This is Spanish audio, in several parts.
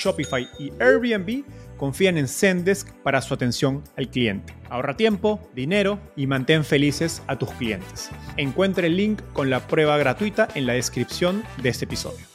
Shopify y Airbnb confían en Zendesk para su atención al cliente. Ahorra tiempo, dinero y mantén felices a tus clientes. Encuentre el link con la prueba gratuita en la descripción de este episodio.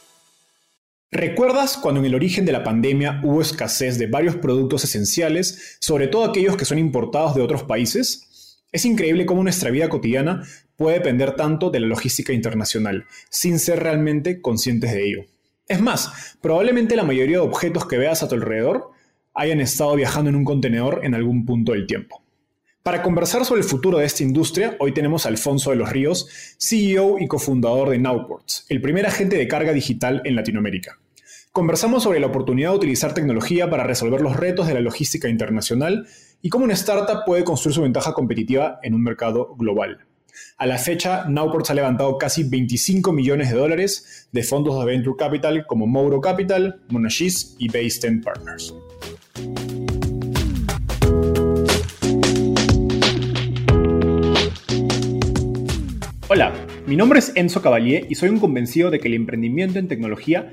¿Recuerdas cuando en el origen de la pandemia hubo escasez de varios productos esenciales, sobre todo aquellos que son importados de otros países? Es increíble cómo nuestra vida cotidiana puede depender tanto de la logística internacional, sin ser realmente conscientes de ello. Es más, probablemente la mayoría de objetos que veas a tu alrededor hayan estado viajando en un contenedor en algún punto del tiempo. Para conversar sobre el futuro de esta industria, hoy tenemos a Alfonso de los Ríos, CEO y cofundador de Nowports, el primer agente de carga digital en Latinoamérica. Conversamos sobre la oportunidad de utilizar tecnología para resolver los retos de la logística internacional y cómo una startup puede construir su ventaja competitiva en un mercado global. A la fecha, Nowports ha levantado casi 25 millones de dólares de fondos de Venture Capital como Mouro Capital, Monashis y Base 10 Partners. Hola, mi nombre es Enzo Cavalier y soy un convencido de que el emprendimiento en tecnología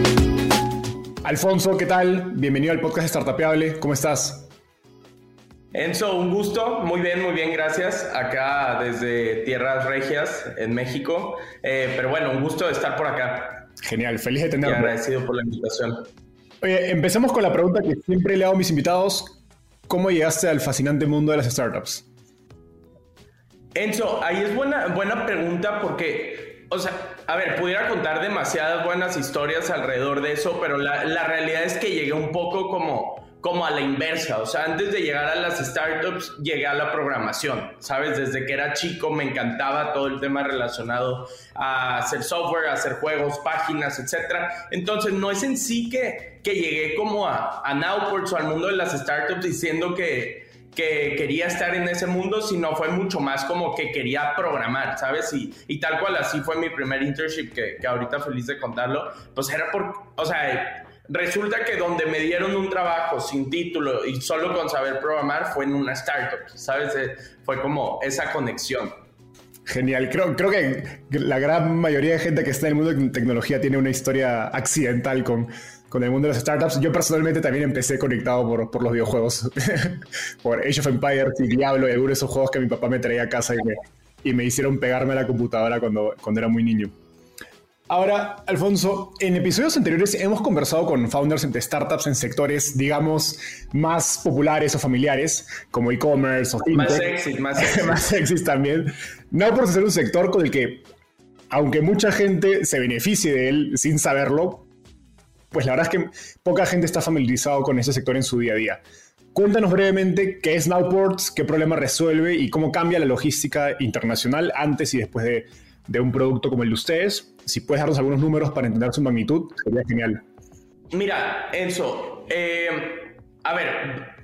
Alfonso, ¿qué tal? Bienvenido al podcast Startapeable. ¿Cómo estás? Enzo, un gusto. Muy bien, muy bien, gracias. Acá desde Tierras Regias, en México. Eh, pero bueno, un gusto estar por acá. Genial, feliz de tenerte. agradecido por la invitación. Oye, empecemos con la pregunta que siempre le hago a mis invitados. ¿Cómo llegaste al fascinante mundo de las startups? Enzo, ahí es buena, buena pregunta porque, o sea, a ver, pudiera contar demasiadas buenas historias alrededor de eso, pero la, realidad es que llegué un poco como, como a la inversa. O sea, antes de llegar a las startups, llegué a la programación, ¿sabes? Desde que era chico me encantaba todo el tema relacionado a hacer software, a hacer juegos, páginas, etc. Entonces, no es en sí que, que llegué como a, a Nowports o al mundo de las startups diciendo que que quería estar en ese mundo, sino fue mucho más como que quería programar, ¿sabes? Y, y tal cual así fue mi primer internship, que, que, ahorita feliz de contarlo, pues era por, o sea, resulta que donde me dieron un trabajo sin título y solo con saber programar fue en una startup, ¿sabes? Eh, fue como esa conexión. Genial, creo, creo que la gran mayoría de gente que está en el mundo de tecnología tiene una historia accidental con con el mundo de las startups. Yo personalmente también empecé conectado por, por los videojuegos, por Age of Empires y Diablo y algunos de esos juegos que mi papá me traía a casa y me, y me hicieron pegarme a la computadora cuando, cuando era muy niño. Ahora, Alfonso, en episodios anteriores hemos conversado con founders de startups en sectores, digamos, más populares o familiares, como e-commerce o fintech. Más sexy, más sexy. más sexy también. No por ser un sector con el que, aunque mucha gente se beneficie de él sin saberlo, pues la verdad es que poca gente está familiarizado con ese sector en su día a día. Cuéntanos brevemente qué es Nowports, qué problema resuelve y cómo cambia la logística internacional antes y después de, un producto como el de ustedes. Si puedes darnos algunos números para entender su magnitud, sería genial. Mira, Enzo, eh, a ver,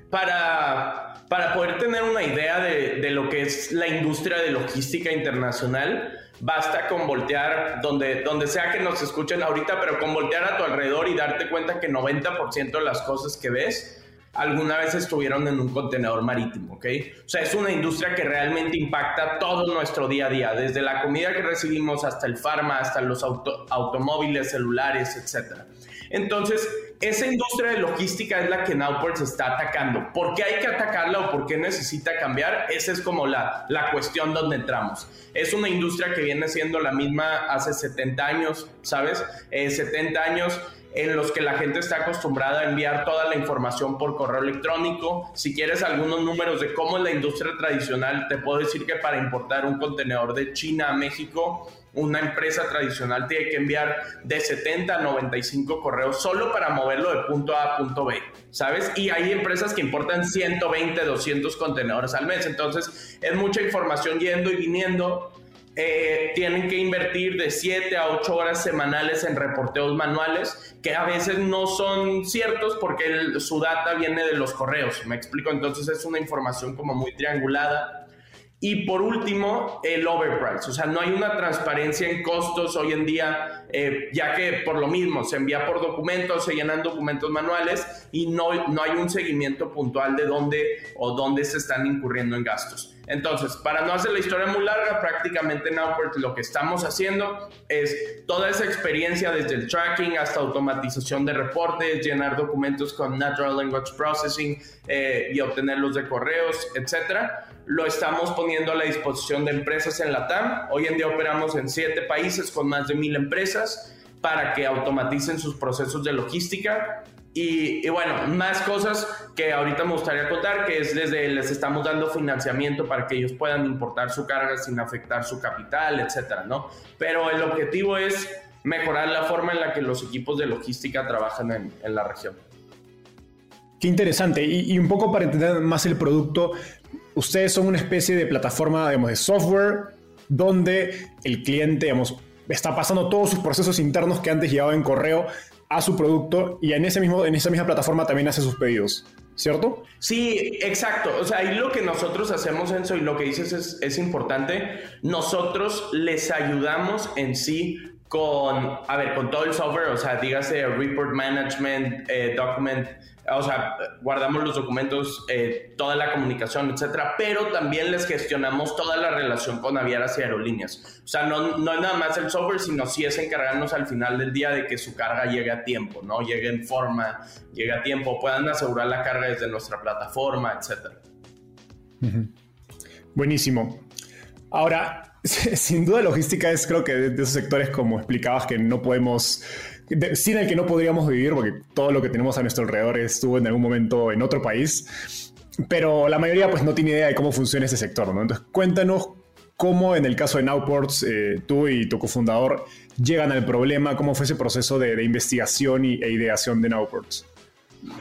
para, para poder tener una idea de, de, lo que es la industria de logística internacional, basta con voltear donde, donde sea que nos escuchen ahorita, pero con voltear a tu alrededor y darte cuenta que 90% de las cosas que ves alguna vez estuvieron en un contenedor marítimo, ¿ok? O sea, es una industria que realmente impacta todo nuestro día a día, desde la comida que recibimos hasta el farma, hasta los automóviles, celulares, etc. Entonces, esa industria de logística es la que Nowport se está atacando. ¿Por qué hay que atacarla o por qué necesita cambiar? Esa es como la, la cuestión donde entramos. Es una industria que viene siendo la misma hace 70 años, ¿sabes? 70 eh, años en los que la gente está acostumbrada a enviar toda la información por correo electrónico. Si quieres algunos números de cómo es la industria tradicional, te puedo decir que para importar un contenedor de China a México, una empresa tradicional tiene que enviar de 70 a 95 correos solo para moverlo de punto A a punto B, ¿sabes? Y hay empresas que importan 120, 200 contenedores al mes, entonces es mucha información yendo y viniendo eh, tienen que invertir de 7 a 8 horas semanales en reporteos manuales, que a veces no son ciertos porque su data viene de los correos, me explico, entonces es una información como muy triangulada. Y por último, el overprice, o sea, no hay una transparencia en costos hoy en día, eh, ya que por lo mismo se envía por documentos, se llenan documentos manuales y no, no hay un seguimiento puntual de dónde o dónde se están incurriendo en gastos. Entonces, para no hacer la historia muy larga, prácticamente en Upwork lo que estamos haciendo es toda esa experiencia desde el tracking hasta automatización de reportes, llenar documentos con Natural Language Processing eh, y obtenerlos de correos, etcétera. Lo estamos poniendo a la disposición de empresas en la TAM. Hoy en día operamos en siete países con más de mil empresas para que automaticen sus procesos de logística y, bueno, más cosas que ahorita me gustaría contar, que es desde les estamos dando financiamiento para que ellos puedan importar su carga sin afectar su capital, etcétera, ¿no? Pero el objetivo es mejorar la forma en la que los equipos de logística trabajan en, en la región. Qué interesante. Y, y, un poco para entender más el producto, ustedes son una especie de plataforma, de software donde el cliente, digamos, está pasando todos sus procesos internos que antes llevaba en correo a su producto y en, ese mismo, en esa misma plataforma también hace sus pedidos, ¿cierto? Sí, exacto. O sea, ahí lo que nosotros hacemos, Enzo, y lo que dices es, es importante, nosotros les ayudamos en sí con, a ver, con todo el software, o sea, dígase report management, eh, document o sea, guardamos los documentos, eh, toda la comunicación, etcétera, pero también les gestionamos toda la relación con navieras y aerolíneas. O sea, no, no es nada más el software, sino sí es encargarnos al final del día de que su carga llegue a tiempo, ¿no? Llegue en forma, llegue a tiempo, puedan asegurar la carga desde nuestra plataforma, etcétera. Buenísimo. Ahora, sin duda logística es creo que de esos sectores como explicabas que no podemos sin el que no podríamos vivir, porque todo lo que tenemos a nuestro alrededor estuvo en algún momento en otro país, pero la mayoría pues no tiene idea de cómo funciona ese sector, ¿no? Entonces cuéntanos cómo en el caso de Nowports, eh, tú y tu cofundador llegan al problema, cómo fue ese proceso de, investigación y, e ideación de Nowports.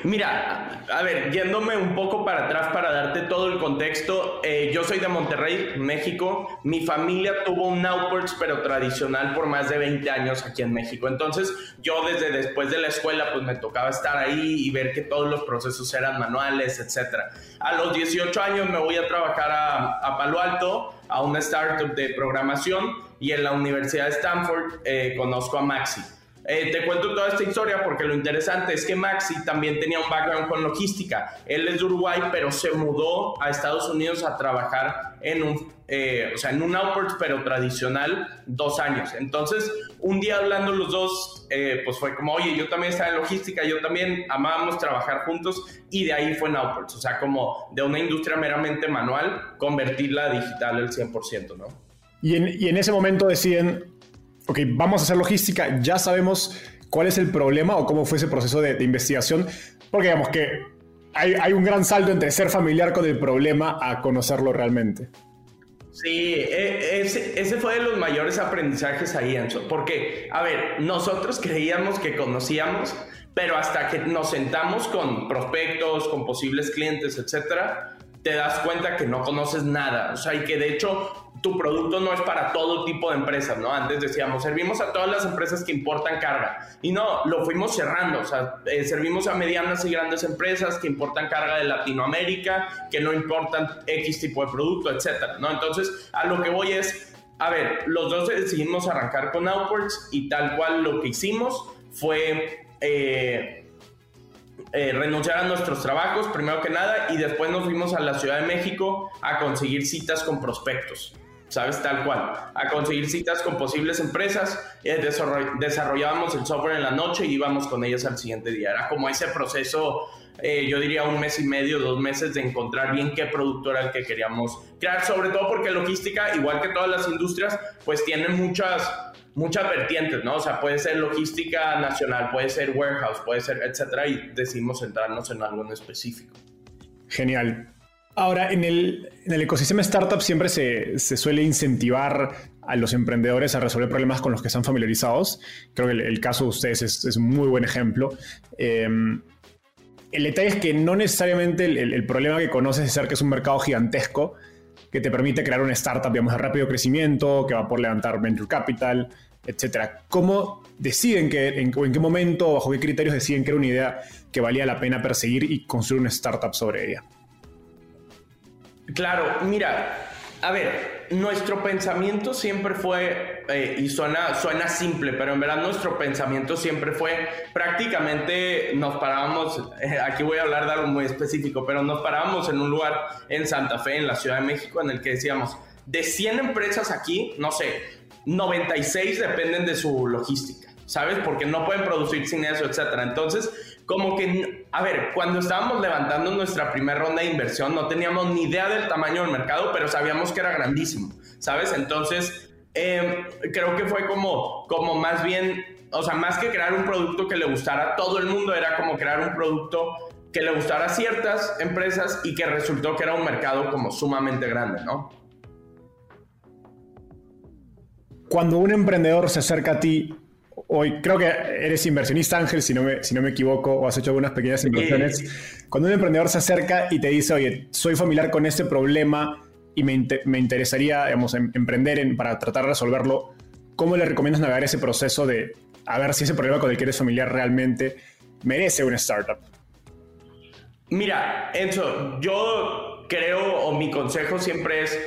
Mira, a ver, yéndome un poco para atrás para darte todo el contexto, eh, yo soy de Monterrey, México. Mi familia tuvo un Nowports, pero tradicional por más de 20 años aquí en México. Entonces, yo desde después de la escuela, pues me tocaba estar ahí y ver que todos los procesos eran manuales, etc. A los 18 años me voy a trabajar a, Palo Alto, a una startup de programación, y en la Universidad de Stanford eh, conozco a Maxi. Eh, te cuento toda esta historia porque lo interesante es que Maxi también tenía un background con logística. Él es de Uruguay, pero se mudó a Estados Unidos a trabajar en un, eh, o sea, en un outport, pero tradicional, dos años. Entonces, un día hablando los dos, eh, pues fue como, oye, yo también estaba en logística, yo también amábamos trabajar juntos y de ahí fue en outports. O sea, como de una industria meramente manual, convertirla a digital el 100%, ¿no? Y en, y en ese momento deciden, ok, vamos a hacer logística, ya sabemos cuál es el problema o cómo fue ese proceso de, investigación, porque digamos que hay, un gran salto entre ser familiar con el problema a conocerlo realmente. Sí, e, ese, ese, fue de los mayores aprendizajes ahí, Enzo, porque, a ver, nosotros creíamos que conocíamos, pero hasta que nos sentamos con prospectos, con posibles clientes, etcétera, te das cuenta que no conoces nada, o sea, y que de hecho tu producto no es para todo tipo de empresas, ¿no? Antes decíamos, servimos a todas las empresas que importan carga. Y no, lo fuimos cerrando, o sea, eh, servimos a medianas y grandes empresas que importan carga de Latinoamérica, que no importan X tipo de producto, etcétera, ¿no? Entonces, a lo que voy es, a ver, los dos decidimos arrancar con Outwards y tal cual lo que hicimos fue eh, eh, renunciar a nuestros trabajos, primero que nada, y después nos fuimos a la Ciudad de México a conseguir citas con prospectos. ¿Sabes? Tal cual. A conseguir citas con posibles empresas, eh, desarrollábamos el software en la noche y íbamos con ellas al siguiente día. Era como ese proceso, eh, yo diría un mes y medio, dos meses de encontrar bien qué producto era el que queríamos crear, sobre todo porque logística, igual que todas las industrias, pues tienen muchas muchas vertientes, ¿no? O sea, puede ser logística nacional, puede ser warehouse, puede ser, etcétera, y decidimos centrarnos en algo en específico. Genial. Ahora, en el, ecosistema startup siempre se, suele incentivar a los emprendedores a resolver problemas con los que están familiarizados. Creo que el, caso de ustedes es, un muy buen ejemplo. Em, el detalle es que no necesariamente el, problema que conoces es ser que es un mercado gigantesco que te permite crear una startup, digamos, de rápido crecimiento, que va por levantar venture capital, etc. ¿Cómo deciden que, en, en qué momento, bajo qué criterios deciden que era una idea que valía la pena perseguir y construir una startup sobre ella? Claro, mira, a ver, nuestro pensamiento siempre fue, eh, y suena, suena simple, pero en verdad nuestro pensamiento siempre fue prácticamente nos parábamos, eh, aquí voy a hablar de algo muy específico, pero nos parábamos en un lugar en Santa Fe, en la Ciudad de México, en el que decíamos, de 100 empresas aquí, no sé, 96 dependen de su logística, ¿sabes? Porque no pueden producir sin eso, etcétera. Entonces, como que, a ver, cuando estábamos levantando nuestra primera ronda de inversión, no teníamos ni idea del tamaño del mercado, pero sabíamos que era grandísimo, ¿sabes? Entonces, em, creo que fue como, como más bien, o sea, más que crear un producto que le gustara a todo el mundo, era como crear un producto que le gustara a ciertas empresas y que resultó que era un mercado como sumamente grande, ¿no? Cuando un emprendedor se acerca a ti hoy creo que eres inversionista, Ángel, si no me, si no me equivoco, o has hecho algunas pequeñas inversiones. Cuando un emprendedor se acerca y te dice, oye, soy familiar con este problema y me, me interesaría digamos, em, emprender en, para tratar de resolverlo, ¿cómo le recomiendas navegar ese proceso de a ver si ese problema con el que eres familiar realmente merece una startup? Mira, Enzo, yo creo, o mi consejo siempre es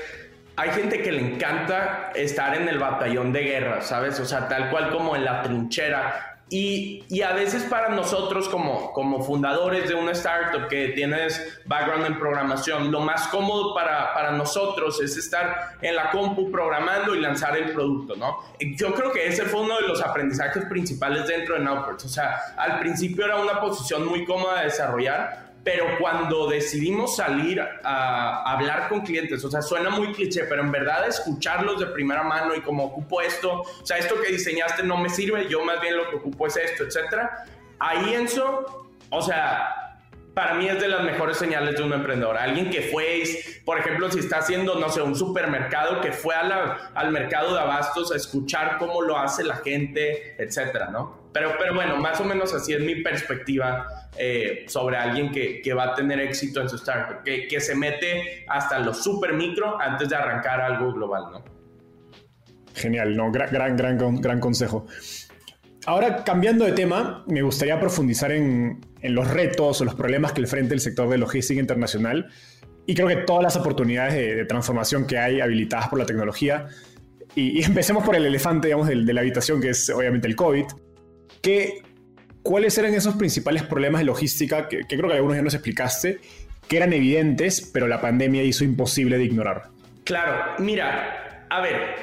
hay gente que le encanta estar en el batallón de guerra, ¿sabes? O sea, tal cual como en la trinchera. Y, y, a veces para nosotros como, como fundadores de una startup que tienes background en programación, lo más cómodo para, para nosotros es estar en la compu programando y lanzar el producto, ¿no? Yo creo que ese fue uno de los aprendizajes principales dentro de Nowports. O sea, al principio era una posición muy cómoda de desarrollar, pero cuando decidimos salir a, hablar con clientes, o sea, suena muy cliché, pero en verdad escucharlos de primera mano y como ocupo esto, o sea, esto que diseñaste no me sirve, yo más bien lo que ocupo es esto, etcétera. Ahí Enzo, o sea, para mí es de las mejores señales de un emprendedor. Alguien que fue, por ejemplo, si está haciendo, no sé, un supermercado, que fue al mercado de abastos a escuchar cómo lo hace la gente, etcétera, ¿no? Pero, pero bueno, más o menos así es mi perspectiva eh, sobre alguien que, que, va a tener éxito en su startup, que, que se mete hasta lo super micro antes de arrancar algo global, ¿no? Genial, no, gran, gran, gran, gran consejo. Ahora, cambiando de tema, me gustaría profundizar en, los retos o los problemas que enfrenta el sector de logística internacional y creo que todas las oportunidades de, transformación que hay habilitadas por la tecnología. Y, empecemos por el elefante, digamos, de, de, la habitación, que es obviamente el COVID. ¿Qué, ¿Cuáles eran esos principales problemas de logística que, que creo que algunos ya nos explicaste, que eran evidentes, pero la pandemia hizo imposible de ignorar? Claro, mira, a ver,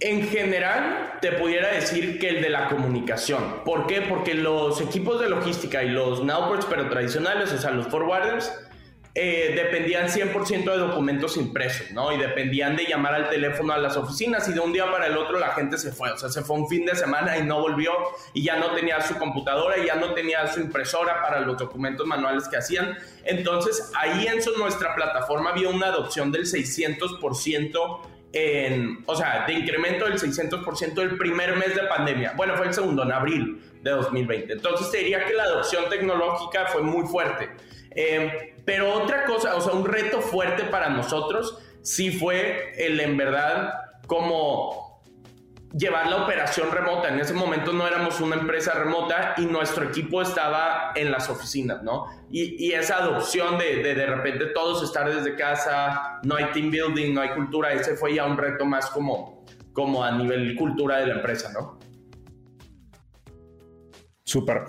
en general, te pudiera decir que el de la comunicación. ¿Por qué? Porque los equipos de logística y los nowports, pero tradicionales, o sea, los forwarders, eh, dependían 100% de documentos impresos, ¿no? Y dependían de llamar al teléfono a las oficinas y de un día para el otro la gente se fue, o sea, se fue un fin de semana y no volvió y ya no tenía su computadora y ya no tenía su impresora para los documentos manuales que hacían. Entonces, ahí en su, nuestra plataforma había una adopción del 600% en, o sea, de incremento del 600% el primer mes de pandemia. Bueno, fue el segundo, en abril de 2020. Entonces te diría que la adopción tecnológica fue muy fuerte. Eh, pero otra cosa, o sea, un reto fuerte para nosotros sí fue el en verdad como llevar la operación remota. En ese momento no éramos una empresa remota y nuestro equipo estaba en las oficinas, ¿no? Y, esa adopción de, de, de repente todos estar desde casa, no hay team building, no hay cultura, ese fue ya un reto más como, como a nivel cultura de la empresa, ¿no? Súper.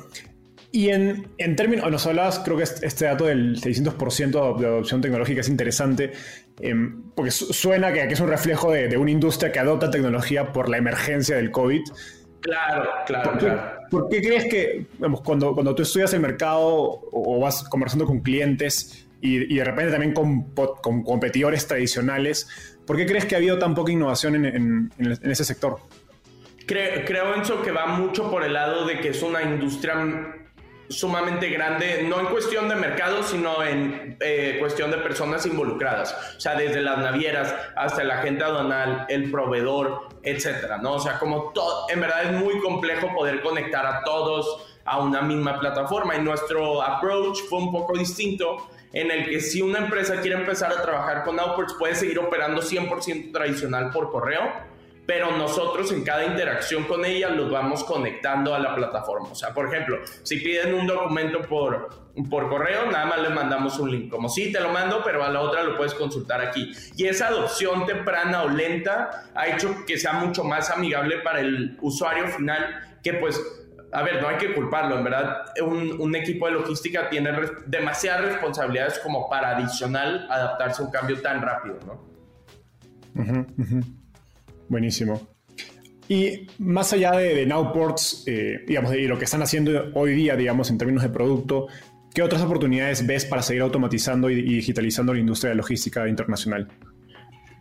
Y en, en, términos, nos hablabas, creo que este dato del 600% de adopción tecnológica es interesante, em, porque suena que, que, es un reflejo de, de, una industria que adopta tecnología por la emergencia del COVID. Claro, claro, ¿Por qué, claro. ¿por qué crees que, digamos, cuando, cuando tú estudias el mercado o, o vas conversando con clientes y, y de repente también con, con, competidores tradicionales, ¿por qué crees que ha habido tan poca innovación en, en, en ese sector? Creo, creo, Enzo, que va mucho por el lado de que es una industria sumamente grande, no en cuestión de mercado, sino en eh, cuestión de personas involucradas. O sea, desde las navieras hasta el agente aduanal, el proveedor, etcétera, ¿no? O sea, como todo, en verdad es muy complejo poder conectar a todos a una misma plataforma y nuestro approach fue un poco distinto en el que si una empresa quiere empezar a trabajar con Outports puede seguir operando 100% tradicional por correo, pero nosotros en cada interacción con ella los vamos conectando a la plataforma. O sea, por ejemplo, si piden un documento por, por correo, nada más les mandamos un link. Como sí, te lo mando, pero a la otra lo puedes consultar aquí. Y esa adopción temprana o lenta ha hecho que sea mucho más amigable para el usuario final, que pues a ver, no hay que culparlo, en verdad, un, un equipo de logística tiene res demasiadas responsabilidades como para adicional adaptarse a un cambio tan rápido, ¿no? Uh -huh, uh -huh. Buenísimo. Y más allá de, de Nowports, eh, digamos, y lo que están haciendo hoy día, digamos, en términos de producto, ¿qué otras oportunidades ves para seguir automatizando y, digitalizando la industria de logística internacional?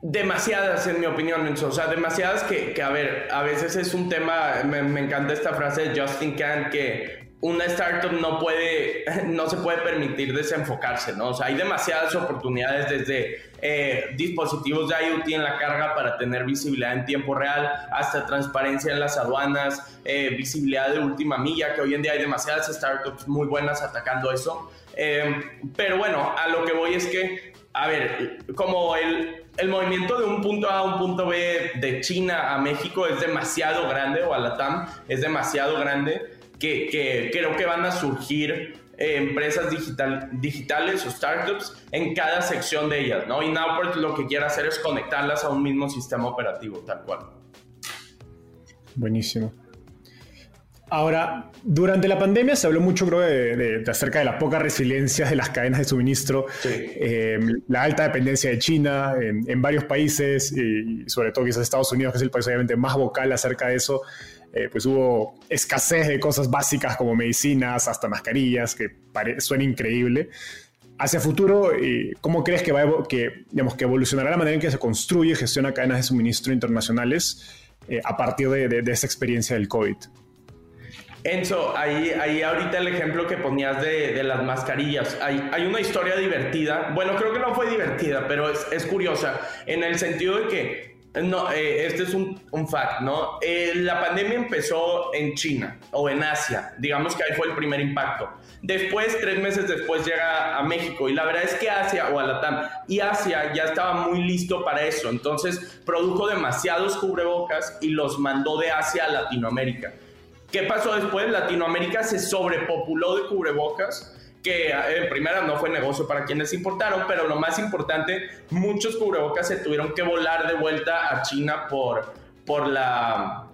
Demasiadas, en mi opinión. O sea, demasiadas que, que, a ver, a veces es un tema, me, me encanta esta frase de Justin Can, que una startup no puede, no se puede permitir desenfocarse, ¿no? O sea, hay demasiadas oportunidades desde eh, dispositivos de IoT en la carga para tener visibilidad en tiempo real, hasta transparencia en las aduanas, eh, visibilidad de última milla, que hoy en día hay demasiadas startups muy buenas atacando eso. Eh, pero bueno, a lo que voy es que, a ver, como el, el movimiento de un punto A a un punto B de China a México es demasiado grande, o a la TAM es demasiado grande, que, que creo que van a surgir eh, empresas digital, digitales o startups en cada sección de ellas, ¿no? Y Nowport lo que quiere hacer es conectarlas a un mismo sistema operativo, tal cual. Buenísimo. Ahora, durante la pandemia se habló mucho, creo, de, de, de acerca de la poca resiliencia de las cadenas de suministro, sí. eh, la alta dependencia de China en, en, varios países y sobre todo quizás Estados Unidos, que es el país obviamente más vocal acerca de eso. Eh, pues hubo escasez de cosas básicas como medicinas, hasta mascarillas, que suena increíble. Hacia futuro, eh, ¿cómo crees que, va que, digamos, que evolucionará la manera en que se construye y gestiona cadenas de suministro internacionales eh, a partir de, de, de esta experiencia del COVID? Enzo, ahí, ahí ahorita el ejemplo que ponías de, de las mascarillas, hay, hay, una historia divertida, bueno, creo que no fue divertida, pero es, es curiosa, en el sentido de que, no, eh, este es un, un fact, ¿no? Eh, la pandemia empezó en China o en Asia, digamos que ahí fue el primer impacto. Después, tres meses después, llega a México y la verdad es que Asia o a Latam y Asia ya estaba muy listo para eso, entonces produjo demasiados cubrebocas y los mandó de Asia a Latinoamérica. ¿Qué pasó después? Latinoamérica se sobrepopuló de cubrebocas, que en primera no fue negocio para quienes importaron, pero lo más importante, muchos cubrebocas se tuvieron que volar de vuelta a China por, por la,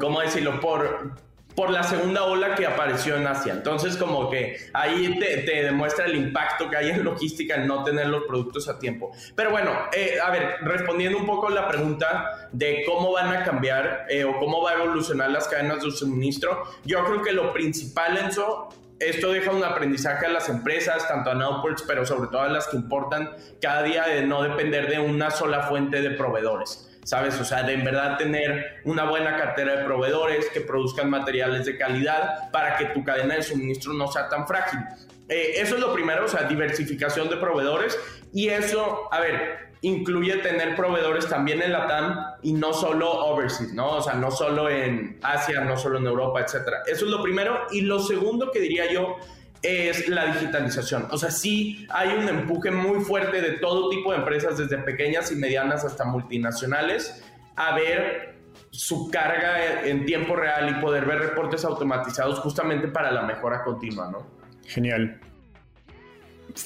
¿cómo decirlo? Por, por la segunda ola que apareció en Asia. Entonces, como que ahí te, te, demuestra el impacto que hay en logística en no tener los productos a tiempo. Pero bueno, eh, a ver, respondiendo un poco a la pregunta de cómo van a cambiar eh, o cómo va a evolucionar las cadenas de suministro, yo creo que lo principal, Enzo, esto deja un aprendizaje a las empresas, tanto a Nowports, pero sobre todo a las que importan cada día de no depender de una sola fuente de proveedores. ¿sabes? O sea, de en verdad tener una buena cartera de proveedores que produzcan materiales de calidad para que tu cadena de suministro no sea tan frágil. Eh, eso es lo primero, o sea, diversificación de proveedores y eso, a ver, incluye tener proveedores también en la TAM y no solo overseas, ¿no? O sea, no solo en Asia, no solo en Europa, etcétera. Eso es lo primero. Y lo segundo que diría yo es la digitalización. O sea, sí hay un empuje muy fuerte de todo tipo de empresas, desde pequeñas y medianas hasta multinacionales, a ver su carga en tiempo real y poder ver reportes automatizados justamente para la mejora continua, ¿no? Genial.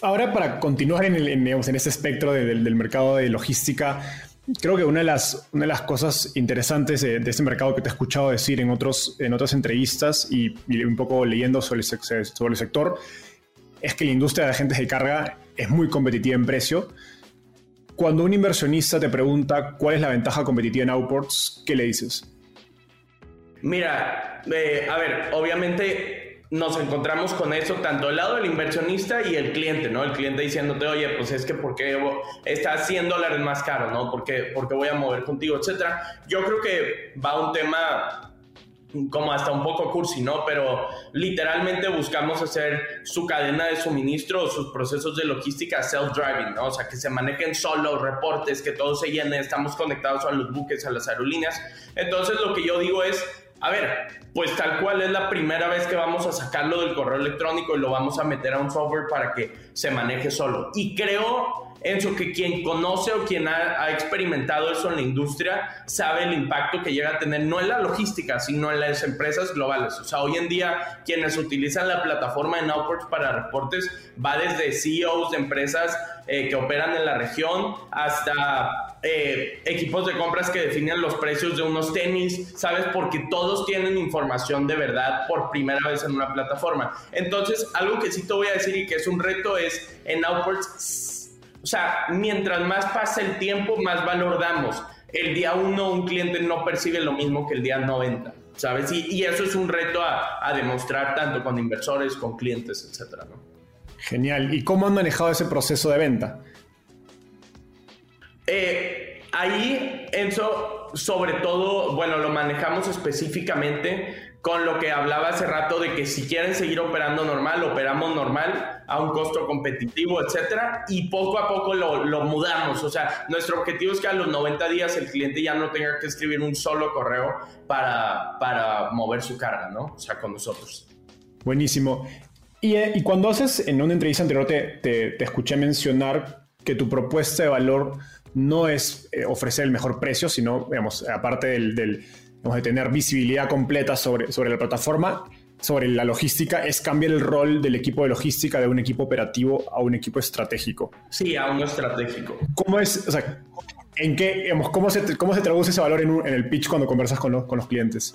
Ahora para continuar en, el, este espectro de, del, mercado de logística, Creo que una de las, cosas interesantes de, este mercado que te he escuchado decir en, otros, otras entrevistas y, un poco leyendo sobre el, sobre el sector es que la industria de agentes de carga es muy competitiva en precio. Cuando un inversionista te pregunta cuál es la ventaja competitiva en Outports, ¿qué le dices? Mira, eh, a ver, obviamente nos encontramos con eso tanto el lado del inversionista y el cliente, ¿no? El cliente diciéndote, oye, pues es que ¿por qué está 100 dólares más caro, ¿no? ¿Por qué, voy a mover contigo, etcétera? Yo creo que va un tema como hasta un poco cursi, ¿no? Pero literalmente buscamos hacer su cadena de suministro, sus procesos de logística self-driving, ¿no? O sea, que se manejen solo reportes, que todo se llene, estamos conectados a los buques, a las aerolíneas. Entonces, lo que yo digo es, a ver, pues tal cual es la primera vez que vamos a sacarlo del correo electrónico y lo vamos a meter a un software para que se maneje solo. Y creo Enzo, que quien conoce o quien ha, experimentado eso en la industria sabe el impacto que llega a tener, no en la logística, sino en las empresas globales. O sea, hoy en día quienes utilizan la plataforma de Nowports para reportes va desde CEOs de empresas eh, que operan en la región hasta eh, equipos de compras que definen los precios de unos tenis, ¿sabes? Porque todos tienen información de verdad por primera vez en una plataforma. Entonces, algo que sí te voy a decir y que es un reto es en Nowports o sea, mientras más pasa el tiempo, más valor damos. El día uno un cliente no percibe lo mismo que el día 90, ¿sabes? Y, eso es un reto a, demostrar tanto con inversores, con clientes, etcétera, ¿no? Genial. ¿Y cómo han manejado ese proceso de venta? Eh, ahí, Enzo, sobre todo, bueno, lo manejamos específicamente con lo que hablaba hace rato de que si quieren seguir operando normal, operamos normal a un costo competitivo, etcétera, y poco a poco lo, lo, mudamos. O sea, nuestro objetivo es que a los 90 días el cliente ya no tenga que escribir un solo correo para, para mover su carga, ¿no? O sea, con nosotros. Buenísimo. Y, eh, cuando haces, en una entrevista anterior te, te, escuché mencionar que tu propuesta de valor no es eh, ofrecer el mejor precio, sino, digamos, aparte del, del de tener visibilidad completa sobre, sobre la plataforma, sobre la logística, es cambiar el rol del equipo de logística de un equipo operativo a un equipo estratégico. Sí, a uno estratégico. ¿Cómo es, o sea, en qué, digamos, cómo se, cómo se traduce ese valor en, en el pitch cuando conversas con, con los clientes?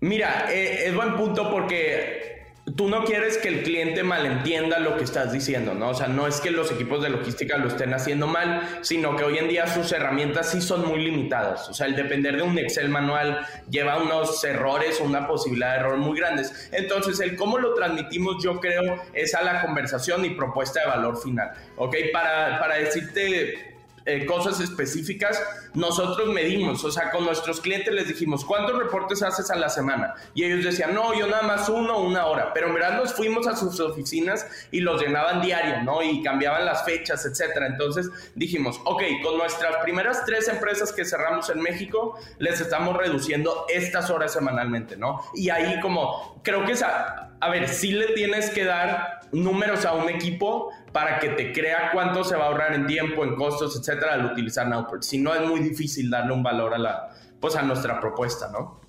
Mira, eh, es buen punto porque tú no quieres que el cliente malentienda lo que estás diciendo, ¿no? O sea, no es que los equipos de logística lo estén haciendo mal, sino que hoy en día sus herramientas sí son muy limitadas. O sea, el depender de un Excel manual lleva unos errores o una posibilidad de error muy grandes. Entonces, el cómo lo transmitimos, yo creo, es a la conversación y propuesta de valor final, ¿ok? Para, para decirte eh, cosas específicas, nosotros medimos, o sea, con nuestros clientes les dijimos, ¿cuántos reportes haces a la semana? Y ellos decían, no, yo nada más uno, una hora, pero en verdad nos fuimos a sus oficinas y los llenaban diario, ¿no? Y cambiaban las fechas, etcétera. Entonces dijimos, ok, con nuestras primeras tres empresas que cerramos en México, les estamos reduciendo estas horas semanalmente, ¿no? Y ahí como, creo que esa, a ver, sí le tienes que dar números a un equipo para que te crea cuánto se va a ahorrar en tiempo, en costos, etcétera, al utilizar Nowports. Si no, es muy difícil darle un valor a la, pues a nuestra propuesta, ¿no?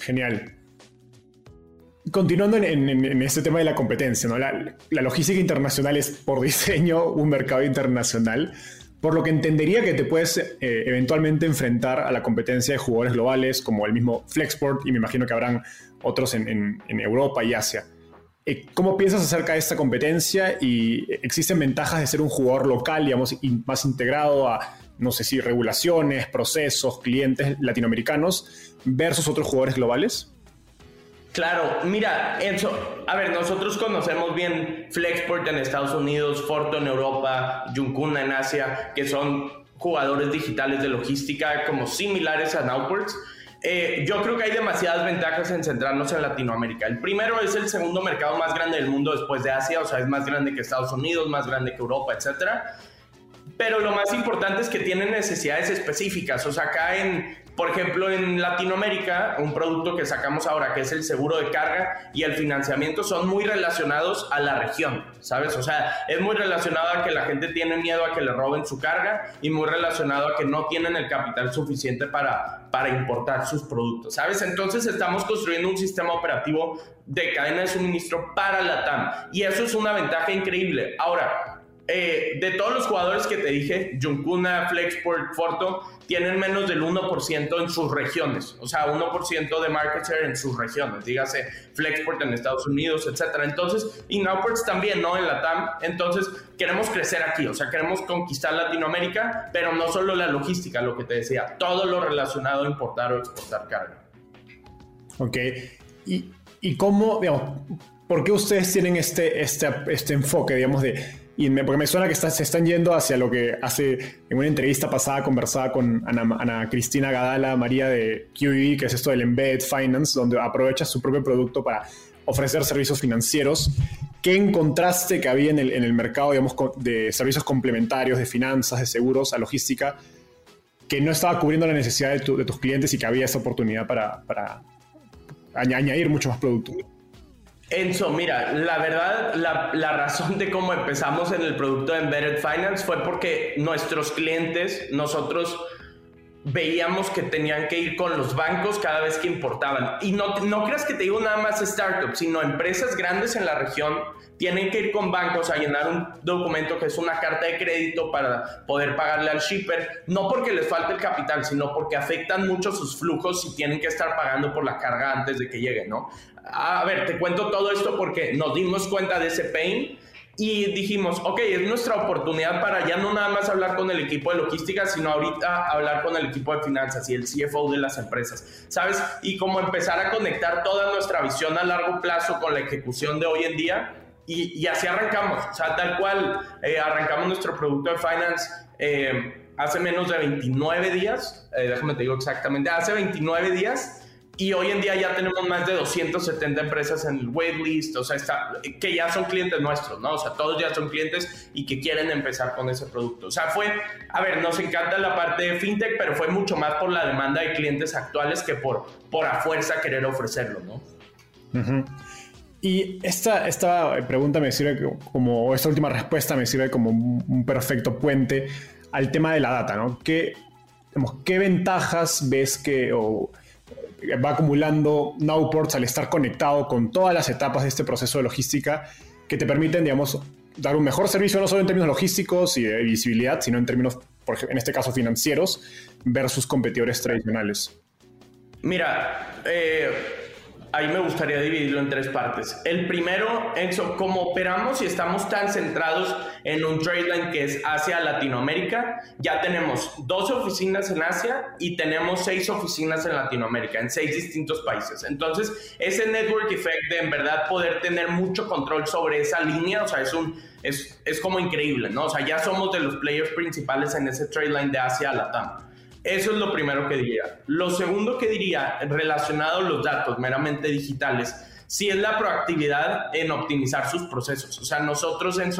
Genial. Continuando en, este tema de la competencia, ¿no? La, logística internacional es por diseño un mercado internacional, por lo que entendería que te puedes eh, eventualmente enfrentar a la competencia de jugadores globales como el mismo Flexport y me imagino que habrán otros en Europa y Asia. Eh, ¿Cómo piensas acerca de esta competencia y existen ventajas de ser un jugador local, digamos, más integrado a, no sé si, regulaciones, procesos, clientes latinoamericanos versus otros jugadores globales? Claro, mira, Enzo, a ver, nosotros conocemos bien Flexport en Estados Unidos, Forto en Europa, Yuncuna en Asia, que son jugadores digitales de logística como similares a Nowports. Eh, yo creo que hay demasiadas ventajas en centrarnos en Latinoamérica. El primero es el segundo mercado más grande del mundo después de Asia, o sea, es más grande que Estados Unidos, más grande que Europa, etcétera. Pero lo más importante es que tienen necesidades específicas. O sea, acá en, por ejemplo, en Latinoamérica, un producto que sacamos ahora, que es el seguro de carga y el financiamiento, son muy relacionados a la región, ¿sabes? O sea, es muy relacionado a que la gente tiene miedo a que le roben su carga y muy relacionado a que no tienen el capital suficiente para, para importar sus productos, ¿sabes? Entonces estamos construyendo un sistema operativo de cadena de suministro para la TAM y eso es una ventaja increíble. Ahora, eh, de todos los jugadores que te dije, Junkuna, Flexport, Forto, tienen menos del 1% en sus regiones. O sea, 1% de market share en sus regiones. Dígase Flexport en Estados Unidos, etcétera. Entonces, y Nowports también, ¿no? En la TAM. Entonces, queremos crecer aquí. O sea, queremos conquistar Latinoamérica, pero no solo la logística, lo que te decía, todo lo relacionado a importar o exportar carga. Ok. ¿Y, y cómo, digamos, por qué ustedes tienen este, este, este enfoque, digamos, de y porque me suena que se están yendo hacia lo que hace en una entrevista pasada conversaba con Ana, Cristina Gadala, María de QE, que es esto del Embedded Finance, donde aprovecha su propio producto para ofrecer servicios financieros. ¿Qué encontraste que había en el, en mercado digamos, de servicios complementarios, de finanzas, de seguros, a logística, que no estaba cubriendo la necesidad de, de tus clientes y que había esa oportunidad para, para añadir mucho más producto? Enzo, mira, la verdad, la, razón de cómo empezamos en el producto de Embedded Finance fue porque nuestros clientes, nosotros veíamos que tenían que ir con los bancos cada vez que importaban. Y no, no creas que te digo nada más startups, sino empresas grandes en la región tienen que ir con bancos a llenar un documento que es una carta de crédito para poder pagarle al shipper, no porque les falte el capital, sino porque afectan mucho sus flujos y tienen que estar pagando por la carga antes de que llegue, ¿no? A ver, te cuento todo esto porque nos dimos cuenta de ese pain y dijimos, ok, es nuestra oportunidad para ya no nada más hablar con el equipo de logística, sino ahorita hablar con el equipo de finanzas y el CFO de las empresas, ¿sabes? Y cómo empezar a conectar toda nuestra visión a largo plazo con la ejecución de hoy en día. Y, así arrancamos, o sea, tal cual eh, arrancamos nuestro producto de finance eh, hace menos de 29 días, eh, déjame te digo exactamente, hace 29 días y hoy en día ya tenemos más de 270 empresas en el waitlist, o sea, está, que ya son clientes nuestros, ¿no? O sea, todos ya son clientes y que quieren empezar con ese producto. O sea, fue, a ver, nos encanta la parte de fintech, pero fue mucho más por la demanda de clientes actuales que por, por a fuerza querer ofrecerlo, ¿no? Y esta, esta pregunta me sirve como, esta última respuesta me sirve como un perfecto puente al tema de la data, ¿no? ¿Qué, ¿qué ventajas ves que, o va acumulando Nowports al estar conectado con todas las etapas de este proceso de logística que te permiten, digamos, dar un mejor servicio no solo en términos logísticos y de visibilidad, sino en términos, por ejemplo, en este caso financieros, versus competidores tradicionales. Mira, eh, ahí me gustaría dividirlo en tres partes. El primero, Enzo, operamos y estamos tan centrados en un trade line que es Asia Latinoamérica, ya tenemos dos oficinas en Asia y tenemos seis oficinas en Latinoamérica, en seis distintos países. Entonces, ese network effect de en verdad poder tener mucho control sobre esa línea, o sea, es un es, es como increíble, ¿no? O sea, ya somos de los players principales en ese trade line de Asia a Latam. Eso es lo primero que diría. Lo segundo que diría, relacionado a los datos meramente digitales, sí es la proactividad en optimizar sus procesos. O sea, nosotros en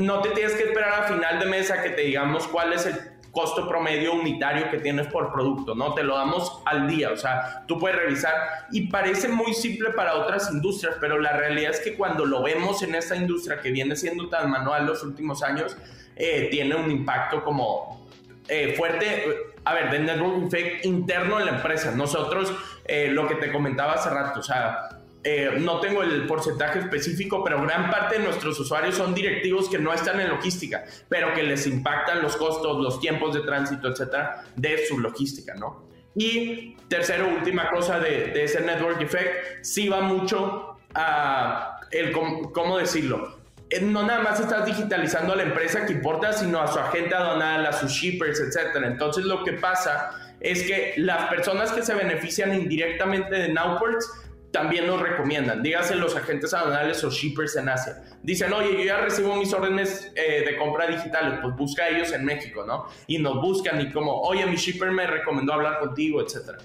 no te tienes que esperar a final de mesa que te digamos cuál es el costo promedio unitario que tienes por producto, ¿no? Te lo damos al día, o sea, tú puedes revisar y parece muy simple para otras industrias, pero la realidad es que cuando lo vemos en esta industria que viene siendo tan manual los últimos años, eh, tiene un impacto como eh, fuerte a ver, de network effect interno en la empresa. Nosotros, eh, lo que te comentaba hace rato, o sea, eh, no tengo el porcentaje específico, pero gran parte de nuestros usuarios son directivos que no están en logística, pero que les impactan los costos, los tiempos de tránsito, etcétera, de su logística, ¿no? Y tercero, última cosa de ese network effect, sí va mucho a el, ¿cómo decirlo? Eh, no nada más estás digitalizando a la empresa que importa, sino a su agente aduanal, a sus shippers, etc. Entonces lo que pasa es que las personas que se benefician indirectamente de Nowports también nos recomiendan, dígase los agentes aduanales o shippers en Asia. Dicen, oye, yo ya recibo mis órdenes eh, de compra digitales, pues busca a ellos en México, ¿no? Y nos buscan y como, oye, mi shipper me recomendó hablar contigo, etc.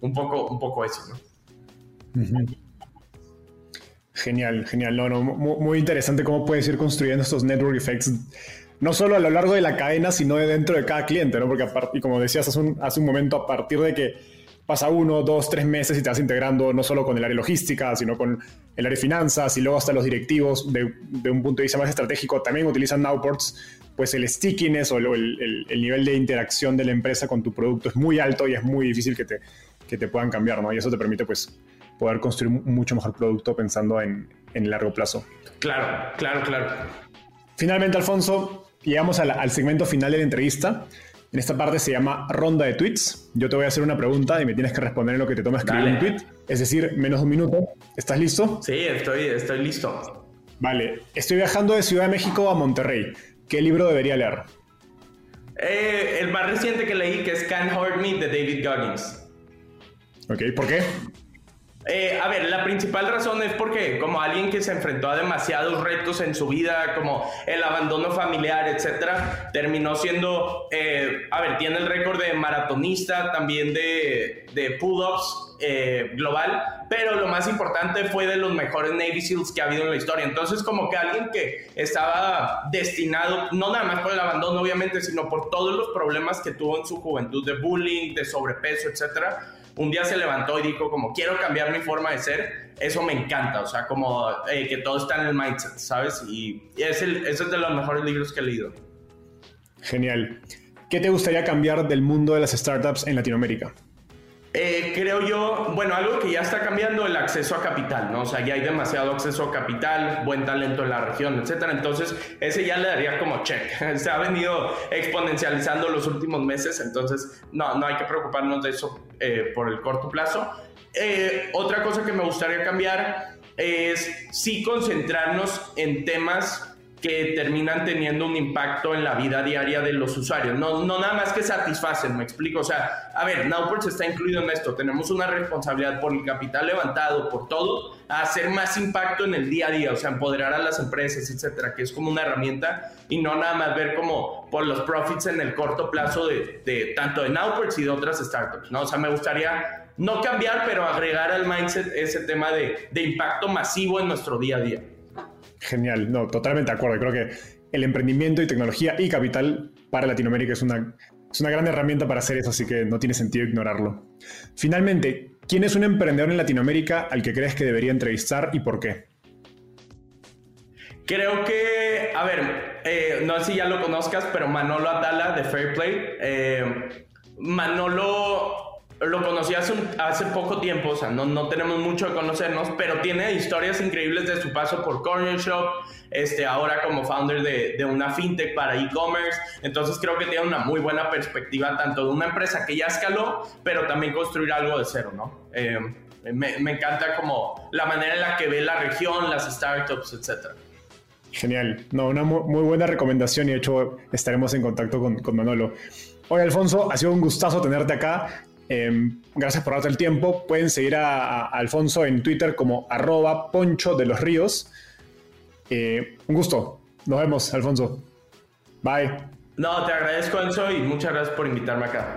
Un poco, un poco eso, ¿no? Genial, genial. No, no, muy, interesante cómo puedes ir construyendo estos network effects, no solo a lo largo de la cadena, sino dentro de cada cliente, ¿no? Porque, y como decías hace un, momento, a partir de que pasa uno, dos, tres meses y te vas integrando no solo con el área logística, sino con el área de finanzas y luego hasta los directivos de, de un punto de vista más estratégico también utilizan Nowports, pues el stickiness o el, el, nivel de interacción de la empresa con tu producto es muy alto y es muy difícil que te, que te puedan cambiar, ¿no? Y eso te permite pues poder construir un mucho mejor producto pensando en, en largo plazo. Claro, claro, claro. Finalmente, Alfonso, llegamos al segmento final de la entrevista. En esta parte se llama ronda de tweets. Yo te voy a hacer una pregunta y me tienes que responder en lo que te toma escribir un tweet. Es decir, menos de un minuto. ¿Estás listo? Sí, estoy, estoy listo. Vale. Estoy viajando de Ciudad de México a Monterrey. ¿Qué libro debería leer? Eh, el más reciente que leí, que es Can't Hurt Me, de David Goggins. Ok, ¿por qué? Eh, a ver, la principal razón es porque como alguien que se enfrentó a demasiados retos en su vida, como el abandono familiar, etcétera, terminó siendo, eh, a ver, tiene el récord de maratonista, también de, de pull-ups eh, global, pero lo más importante fue de los mejores Navy SEALs que ha habido en la historia. Entonces, como que alguien que estaba destinado, no nada más por el abandono, obviamente, sino por todos los problemas que tuvo en su juventud de bullying, de sobrepeso, etcétera un día se levantó y dijo como quiero cambiar mi forma de ser, eso me encanta, o sea, como eh, que todo está en el mindset, ¿sabes? Y, ese es de los mejores libros que he leído. Genial. ¿Qué te gustaría cambiar del mundo de las startups en Latinoamérica? Eh, creo yo, bueno, algo que ya está cambiando, el acceso a capital, ¿no? O sea, ya hay demasiado acceso a capital, buen talento en la región, etcétera. Entonces, ese ya le daría como check. Se ha venido exponencializando los últimos meses, entonces, no, no hay que preocuparnos de eso eh, por el corto plazo. Eh, otra cosa que me gustaría cambiar es sí concentrarnos en temas que terminan teniendo un impacto en la vida diaria de los usuarios. No, no nada más que satisfacen, me explico. O sea, a ver, Nowports está incluido en esto. Tenemos una responsabilidad por el capital levantado, por todo, a hacer más impacto en el día a día, o sea, empoderar a las empresas, etcétera, que es como una herramienta y no nada más ver como por los profits en el corto plazo de, de tanto de Nowports y de otras startups, ¿no? O sea, me gustaría no cambiar, pero agregar al mindset ese tema de, de impacto masivo en nuestro día a día. Genial, no, totalmente de acuerdo. Creo que el emprendimiento y tecnología y capital para Latinoamérica es una, es una gran herramienta para hacer eso, así que no tiene sentido ignorarlo. Finalmente, ¿quién es un emprendedor en Latinoamérica al que crees que debería entrevistar y por qué? Creo que, a ver, eh, no sé si ya lo conozcas, pero Manolo Atala de Fairplay. Eh, Manolo lo conocí hace, poco tiempo, o sea, no, no tenemos mucho de conocernos, pero tiene historias increíbles de su paso por Corner Shop, este, ahora como founder de, de una fintech para e-commerce. Entonces creo que tiene una muy buena perspectiva tanto de una empresa que ya escaló, pero también construir algo de cero, ¿no? Eh, me, me, encanta como la manera en la que ve la región, las startups, etc. Genial. No, una muy, buena recomendación y de hecho estaremos en contacto con, con Manolo. Oye, Alfonso, ha sido un gustazo tenerte acá. Em, gracias por darte el tiempo. Pueden seguir a, Alfonso en Twitter como arroba poncho de los ríos. Eh, un gusto. Nos vemos, Alfonso. Bye. No, te agradezco, Enzo, y muchas gracias por invitarme acá.